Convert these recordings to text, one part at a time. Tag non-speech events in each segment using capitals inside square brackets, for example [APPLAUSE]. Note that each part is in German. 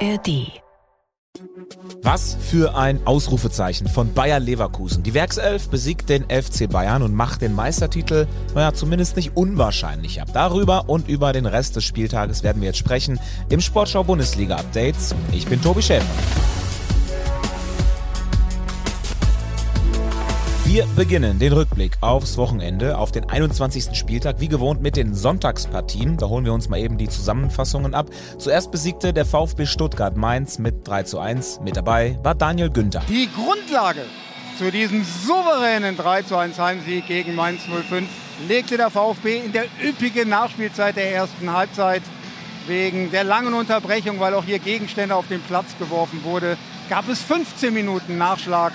ARD. Was für ein Ausrufezeichen von Bayer Leverkusen. Die Werkself besiegt den FC Bayern und macht den Meistertitel, naja, zumindest nicht unwahrscheinlich ab. Darüber und über den Rest des Spieltages werden wir jetzt sprechen im Sportschau Bundesliga Updates. Ich bin Tobi Schäfer. Wir beginnen den Rückblick aufs Wochenende, auf den 21. Spieltag, wie gewohnt mit den Sonntagspartien. Da holen wir uns mal eben die Zusammenfassungen ab. Zuerst besiegte der VfB Stuttgart Mainz mit 3 zu 1. Mit dabei war Daniel Günther. Die Grundlage zu diesem souveränen 3 zu 1 Heimsieg gegen Mainz 05 legte der VfB in der üppigen Nachspielzeit der ersten Halbzeit. Wegen der langen Unterbrechung, weil auch hier Gegenstände auf den Platz geworfen wurde, gab es 15 Minuten Nachschlag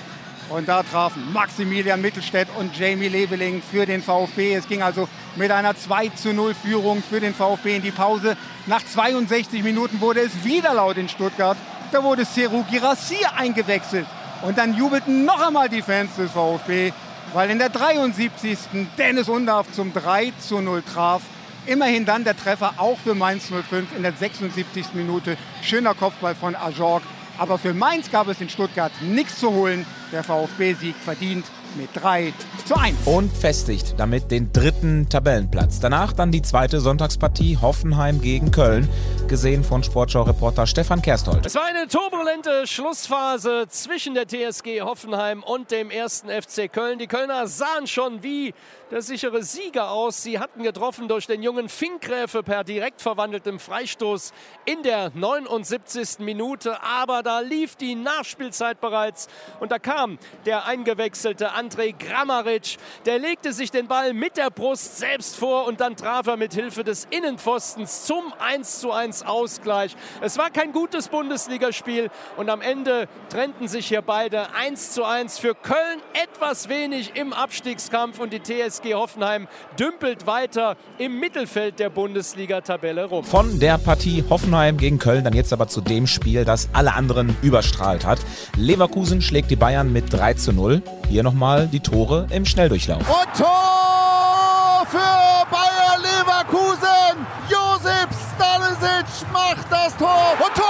und da trafen Maximilian Mittelstädt und Jamie Leveling für den VfB. Es ging also mit einer 2 zu 0 Führung für den VfB in die Pause. Nach 62 Minuten wurde es wieder laut in Stuttgart. Da wurde Seru Girassi eingewechselt. Und dann jubelten noch einmal die Fans des VfB, weil in der 73. Dennis Undarf zum 3 zu 0 traf. Immerhin dann der Treffer auch für Mainz 05 in der 76. Minute. Schöner Kopfball von Ajorg. Aber für Mainz gab es in Stuttgart nichts zu holen. Der VfB siegt verdient mit 3 zu 1. Und festigt damit den dritten Tabellenplatz. Danach dann die zweite Sonntagspartie Hoffenheim gegen Köln, gesehen von Sportschau-Reporter Stefan Kersthold. Es war eine turbulente Schlussphase zwischen der TSG Hoffenheim und dem ersten FC Köln. Die Kölner sahen schon wie der sichere Sieger aus. Sie hatten getroffen durch den jungen Finkgräfe per direkt verwandeltem Freistoß in der 79. Minute. Aber da lief die Nachspielzeit bereits und da kam der eingewechselte André Grammaric. Der legte sich den Ball mit der Brust selbst vor und dann traf er mit Hilfe des Innenpfostens zum 1:1 Ausgleich. Es war kein gutes Bundesligaspiel und am Ende trennten sich hier beide 1:1 für Köln etwas wenig im Abstiegskampf und die TSG Hoffenheim dümpelt weiter im Mittelfeld der Bundesliga-Tabelle rum. Von der Partie Hoffenheim gegen Köln dann jetzt aber zu dem Spiel, das alle anderen überstrahlt hat. Leverkusen schlägt die Bayern mit 3 zu 0. Hier nochmal die Tore im Schnelldurchlauf. Und Tor für Bayer Leverkusen! Josip Stanisic macht das Tor! Und Tor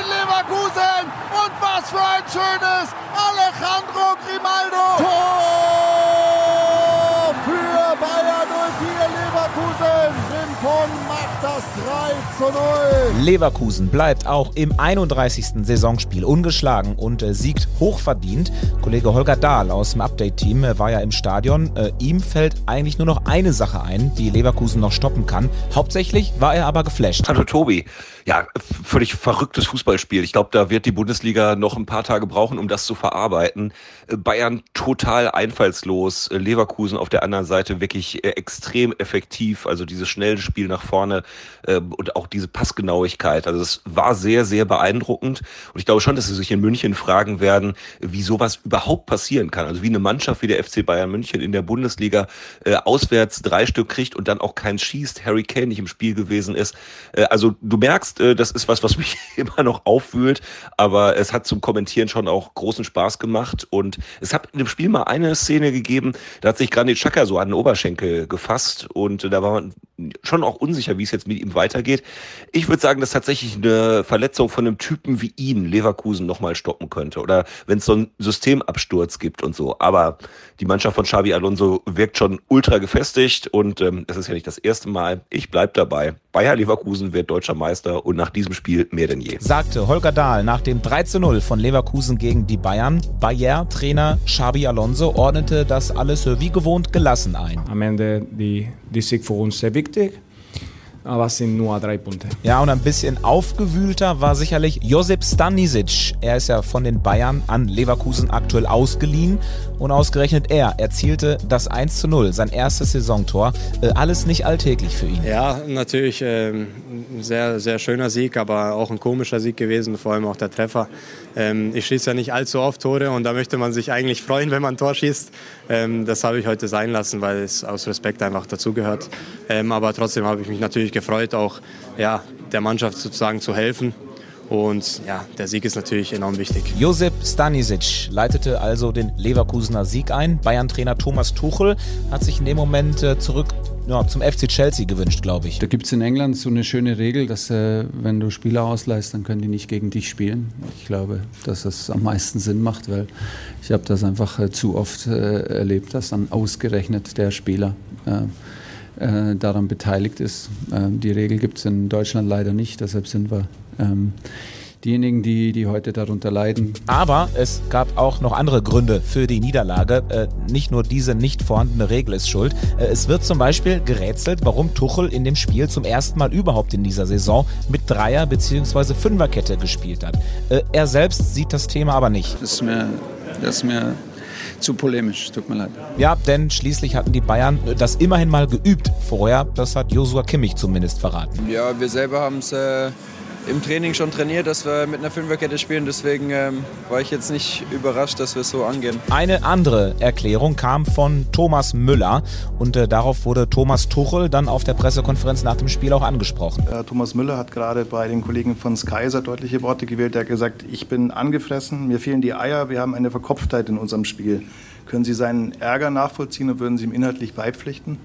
in Leverkusen! Und was für ein schönes Alejandro Grimaldo! Leverkusen bleibt auch im 31. Saisonspiel ungeschlagen und äh, siegt hochverdient. Kollege Holger Dahl aus dem Update-Team äh, war ja im Stadion. Äh, ihm fällt eigentlich nur noch eine Sache ein, die Leverkusen noch stoppen kann. Hauptsächlich war er aber geflasht. Hallo Tobi. Ja, völlig verrücktes Fußballspiel. Ich glaube, da wird die Bundesliga noch ein paar Tage brauchen, um das zu verarbeiten. Äh, Bayern total einfallslos, äh, Leverkusen auf der anderen Seite wirklich äh, extrem effektiv. Also dieses schnelle Spiel nach vorne und auch diese Passgenauigkeit. Also es war sehr, sehr beeindruckend. Und ich glaube schon, dass sie sich in München fragen werden, wie sowas überhaupt passieren kann. Also wie eine Mannschaft wie der FC Bayern München in der Bundesliga auswärts drei Stück kriegt und dann auch keins schießt, Harry Kane nicht im Spiel gewesen ist. also du merkst, äh, das ist was, was mich [LAUGHS] immer noch aufwühlt, aber es hat zum Kommentieren schon auch großen Spaß gemacht und es hat in dem Spiel mal eine Szene gegeben, da hat sich Granit Xhaka so an den Oberschenkel gefasst und da war man schon auch unsicher, wie es jetzt mit ihm weitergeht. Ich würde sagen, dass tatsächlich eine Verletzung von einem Typen wie ihn Leverkusen nochmal stoppen könnte oder wenn es so einen Systemabsturz gibt und so. Aber die Mannschaft von Xavi Alonso wirkt schon ultra gefestigt und ähm, das ist ja nicht das erste Mal. Ich bleib dabei. Bayer Leverkusen wird deutscher Meister und nach diesem Spiel mehr denn je. Sagte Holger Dahl nach dem 3 zu 0 von Leverkusen gegen die Bayern. Bayer-Trainer Xabi Alonso ordnete das alles wie gewohnt gelassen ein. Am Ende die, die Sieg für uns sehr wichtig aber es sind nur drei Punkte. Ja, und ein bisschen aufgewühlter war sicherlich Josip Stanisic. Er ist ja von den Bayern an Leverkusen aktuell ausgeliehen und ausgerechnet er erzielte das 1 zu 0, sein erstes Saisontor. Äh, alles nicht alltäglich für ihn. Ja, natürlich ähm, sehr, sehr schöner Sieg, aber auch ein komischer Sieg gewesen, vor allem auch der Treffer. Ähm, ich schieße ja nicht allzu oft Tore und da möchte man sich eigentlich freuen, wenn man ein Tor schießt. Ähm, das habe ich heute sein lassen, weil es aus Respekt einfach dazugehört. Ähm, aber trotzdem habe ich mich natürlich gefreut, auch ja, der Mannschaft sozusagen zu helfen. Und ja, der Sieg ist natürlich enorm wichtig. Josip Stanisic leitete also den Leverkusener Sieg ein. Bayern-Trainer Thomas Tuchel hat sich in dem Moment äh, zurück ja, zum FC Chelsea gewünscht, glaube ich. Da gibt es in England so eine schöne Regel, dass äh, wenn du Spieler ausleihst, dann können die nicht gegen dich spielen. Ich glaube, dass das am meisten Sinn macht, weil ich habe das einfach äh, zu oft äh, erlebt, dass dann ausgerechnet der Spieler äh, äh, daran beteiligt ist. Ähm, die Regel gibt es in Deutschland leider nicht, deshalb sind wir ähm, diejenigen, die, die heute darunter leiden. Aber es gab auch noch andere Gründe für die Niederlage. Äh, nicht nur diese nicht vorhandene Regel ist schuld. Äh, es wird zum Beispiel gerätselt, warum Tuchel in dem Spiel zum ersten Mal überhaupt in dieser Saison mit Dreier- bzw. Fünferkette gespielt hat. Äh, er selbst sieht das Thema aber nicht. Das ist mir, das ist mir zu polemisch, tut mir leid. Ja, denn schließlich hatten die Bayern das immerhin mal geübt vorher. Das hat Josua Kimmich zumindest verraten. Ja, wir selber haben es äh, im Training schon trainiert, dass wir mit einer Fünferkette spielen. Deswegen ähm, war ich jetzt nicht überrascht, dass wir es so angehen. Eine andere Erklärung kam von Thomas Müller und äh, darauf wurde Thomas Tuchel dann auf der Pressekonferenz nach dem Spiel auch angesprochen. Äh, Thomas Müller hat gerade bei den Kollegen von Sky sehr deutliche Worte gewählt. Er hat gesagt, ich bin angefressen, mir fehlen die Eier, wir haben eine Verkopftheit in unserem Spiel. Können Sie seinen Ärger nachvollziehen und würden Sie ihm inhaltlich beipflichten?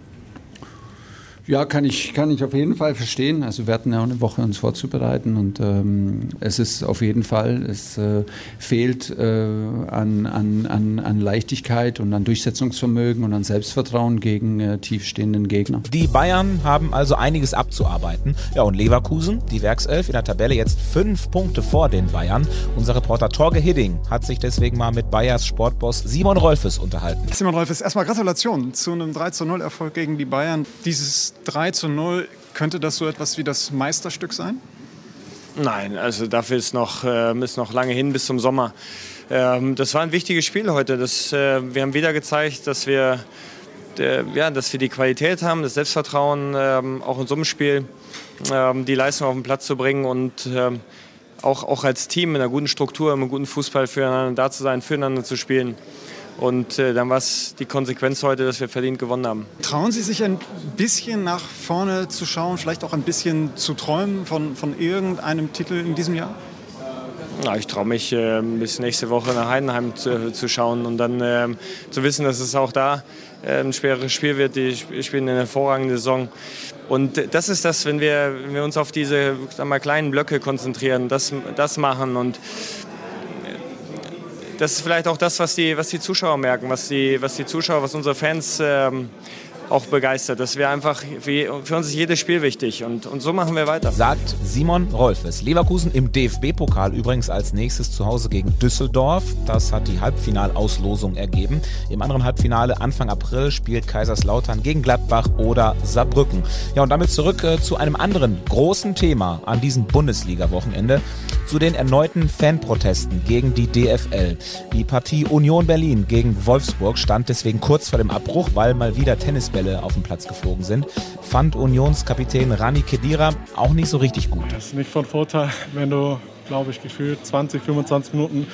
Ja, kann ich, kann ich auf jeden Fall verstehen. Also wir hatten ja auch eine Woche, uns vorzubereiten und ähm, es ist auf jeden Fall, es äh, fehlt äh, an, an, an, an Leichtigkeit und an Durchsetzungsvermögen und an Selbstvertrauen gegen äh, tiefstehenden Gegner. Die Bayern haben also einiges abzuarbeiten. Ja, und Leverkusen, die Werkself in der Tabelle jetzt fünf Punkte vor den Bayern. Unser Reporter Torge Hidding hat sich deswegen mal mit Bayers Sportboss Simon Rolfes unterhalten. Simon Rolfes, erstmal Gratulation zu einem 3 0 Erfolg gegen die Bayern. Dieses 3 zu 0, könnte das so etwas wie das Meisterstück sein? Nein, also dafür ist noch, äh, ist noch lange hin bis zum Sommer. Ähm, das war ein wichtiges Spiel heute. Das, äh, wir haben wieder gezeigt, dass wir, äh, ja, dass wir die Qualität haben, das Selbstvertrauen, ähm, auch in so einem Spiel ähm, die Leistung auf den Platz zu bringen und ähm, auch, auch als Team mit einer guten Struktur, mit einem guten Fußball füreinander da zu sein, füreinander zu spielen. Und äh, dann war es die Konsequenz heute, dass wir verdient gewonnen haben. Trauen Sie sich ein bisschen nach vorne zu schauen, vielleicht auch ein bisschen zu träumen von, von irgendeinem Titel in diesem Jahr? Ja, ich traue mich äh, bis nächste Woche nach Heidenheim zu, zu schauen und dann äh, zu wissen, dass es auch da äh, ein schweres Spiel wird. Die spielen eine hervorragende Saison. Und das ist das, wenn wir, wenn wir uns auf diese mal, kleinen Blöcke konzentrieren, das, das machen und das ist vielleicht auch das, was die, was die Zuschauer merken, was die, was die Zuschauer, was unsere Fans ähm, auch begeistert. Das wäre einfach, für uns ist jedes Spiel wichtig und, und so machen wir weiter. Sagt Simon Rolfes. Leverkusen im DFB-Pokal übrigens als nächstes zu Hause gegen Düsseldorf. Das hat die Halbfinalauslosung ergeben. Im anderen Halbfinale Anfang April spielt Kaiserslautern gegen Gladbach oder Saarbrücken. Ja, und damit zurück äh, zu einem anderen großen Thema an diesem Bundesliga-Wochenende. Zu den erneuten Fanprotesten gegen die DFL. Die Partie Union Berlin gegen Wolfsburg stand deswegen kurz vor dem Abbruch, weil mal wieder Tennisbälle Bälle auf den Platz geflogen sind, fand Unionskapitän Rani Kedira auch nicht so richtig gut. Das ist nicht von Vorteil, wenn du, glaube ich, gefühlt 20, 25 Minuten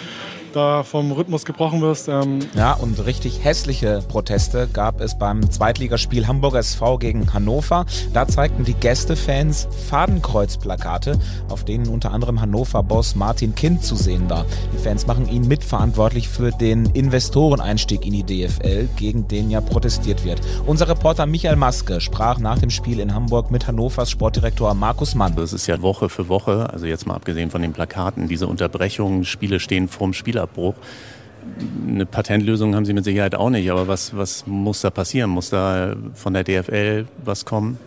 da vom Rhythmus gebrochen wirst. Ähm ja, und richtig hässliche Proteste gab es beim Zweitligaspiel Hamburger SV gegen Hannover. Da zeigten die Gästefans Fadenkreuzplakate, auf denen unter anderem Hannover-Boss Martin Kind zu sehen war. Die Fans machen ihn mitverantwortlich für den Investoreneinstieg in die DFL, gegen den ja protestiert wird. Unser Reporter Michael Maske sprach nach dem Spiel in Hamburg mit Hannovers Sportdirektor Markus Mann. Das ist ja Woche für Woche, also jetzt mal abgesehen von den Plakaten, diese Unterbrechungen, Spiele stehen vorm Spiel Spielabbruch. Eine Patentlösung haben sie mit Sicherheit auch nicht, aber was, was muss da passieren? Muss da von der DFL was kommen?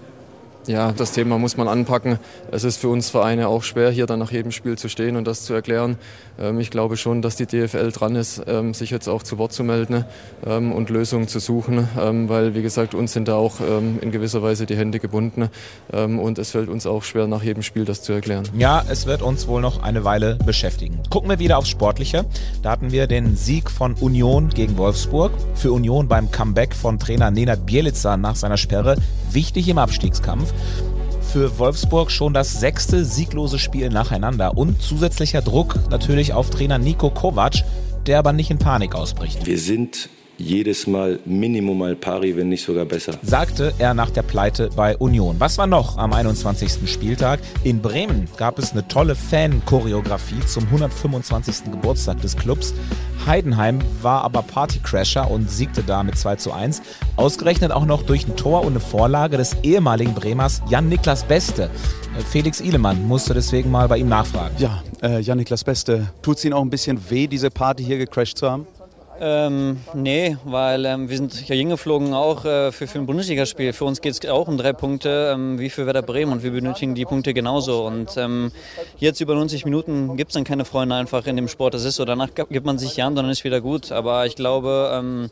Ja, das Thema muss man anpacken. Es ist für uns Vereine auch schwer, hier dann nach jedem Spiel zu stehen und das zu erklären. Ähm, ich glaube schon, dass die DFL dran ist, ähm, sich jetzt auch zu Wort zu melden ähm, und Lösungen zu suchen, weil, wie gesagt, uns sind da auch in gewisser Weise die Hände gebunden und es fällt uns auch schwer, nach jedem Spiel das zu erklären. Ja, es wird uns wohl noch eine Weile beschäftigen. Gucken wir wieder aufs Sportliche. Da hatten wir den Sieg von Union gegen Wolfsburg. Für Union beim Comeback von Trainer Nenad Bielica nach seiner Sperre wichtig im Abstiegskampf. Für Wolfsburg schon das sechste sieglose Spiel nacheinander und zusätzlicher Druck natürlich auf Trainer Nico Kovac, der aber nicht in Panik ausbricht. Wir sind jedes Mal Minimum mal pari, wenn nicht sogar besser. Sagte er nach der Pleite bei Union. Was war noch am 21. Spieltag? In Bremen gab es eine tolle Fan-Choreografie zum 125. Geburtstag des Clubs. Heidenheim war aber Partycrasher und siegte da mit 2 zu 1. Ausgerechnet auch noch durch ein Tor und eine Vorlage des ehemaligen Bremers Jan-Niklas Beste. Felix Ihlemann musste deswegen mal bei ihm nachfragen. Ja, äh, Jan-Niklas Beste, tut es Ihnen auch ein bisschen weh, diese Party hier gecrashed zu haben? Ähm, nee, weil ähm, wir sind hier hingeflogen auch äh, für, für ein Bundesligaspiel. Für uns geht es auch um drei Punkte, ähm, wie für Werder Bremen und wir benötigen die Punkte genauso. Und ähm, jetzt über 90 Minuten gibt es dann keine Freunde einfach in dem Sport. Das ist so, danach gibt man sich Jan, dann ist wieder gut. Aber ich glaube, ähm,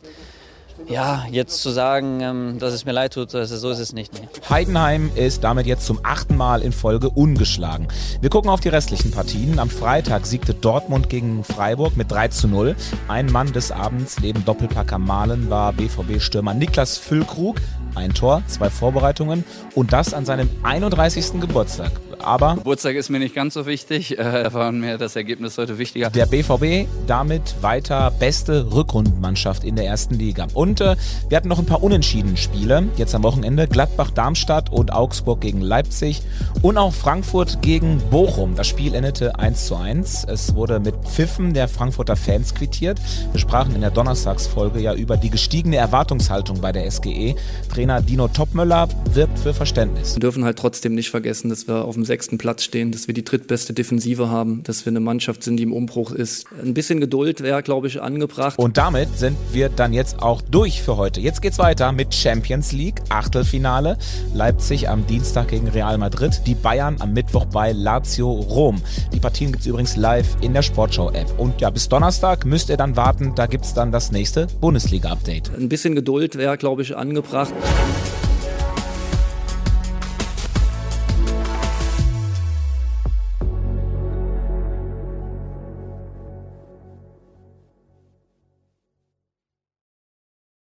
ja, jetzt zu sagen, ähm, dass es mir leid tut, also so ist es nicht. Nee. Heidenheim ist damit jetzt zum achten Mal in Folge ungeschlagen. Wir gucken auf die restlichen Partien. Am Freitag siegte Dortmund gegen Freiburg mit 3 zu 0. Ein Mann des Abends neben Doppelpacker Malen war BVB-Stürmer Niklas Füllkrug. Ein Tor, zwei Vorbereitungen und das an seinem 31. Geburtstag. Aber Geburtstag ist mir nicht ganz so wichtig, [LAUGHS] äh, da war mir das Ergebnis heute wichtiger. Der BVB damit weiter beste Rückrundenmannschaft in der ersten Liga. Und äh, wir hatten noch ein paar unentschieden Spiele. Jetzt am Wochenende Gladbach-Darmstadt und Augsburg gegen Leipzig und auch Frankfurt gegen Bochum. Das Spiel endete 1 zu 1. Es wurde mit Pfiffen der Frankfurter Fans quittiert. Wir sprachen in der Donnerstagsfolge ja über die gestiegene Erwartungshaltung bei der SGE. Trainer Dino Topmöller wirbt für Verständnis. Wir dürfen halt trotzdem nicht vergessen, dass wir auf dem sechsten Platz stehen, dass wir die drittbeste Defensive haben, dass wir eine Mannschaft sind, die im Umbruch ist. Ein bisschen Geduld wäre, glaube ich, angebracht. Und damit sind wir dann jetzt auch durch für heute. Jetzt geht's weiter mit Champions League, Achtelfinale. Leipzig am Dienstag gegen Real Madrid, die Bayern am Mittwoch bei Lazio Rom. Die Partien gibt's übrigens live in der Sportschau-App. Und ja, bis Donnerstag müsst ihr dann warten, da gibt's dann das nächste Bundesliga-Update. Ein bisschen Geduld wäre, glaube ich, angebracht.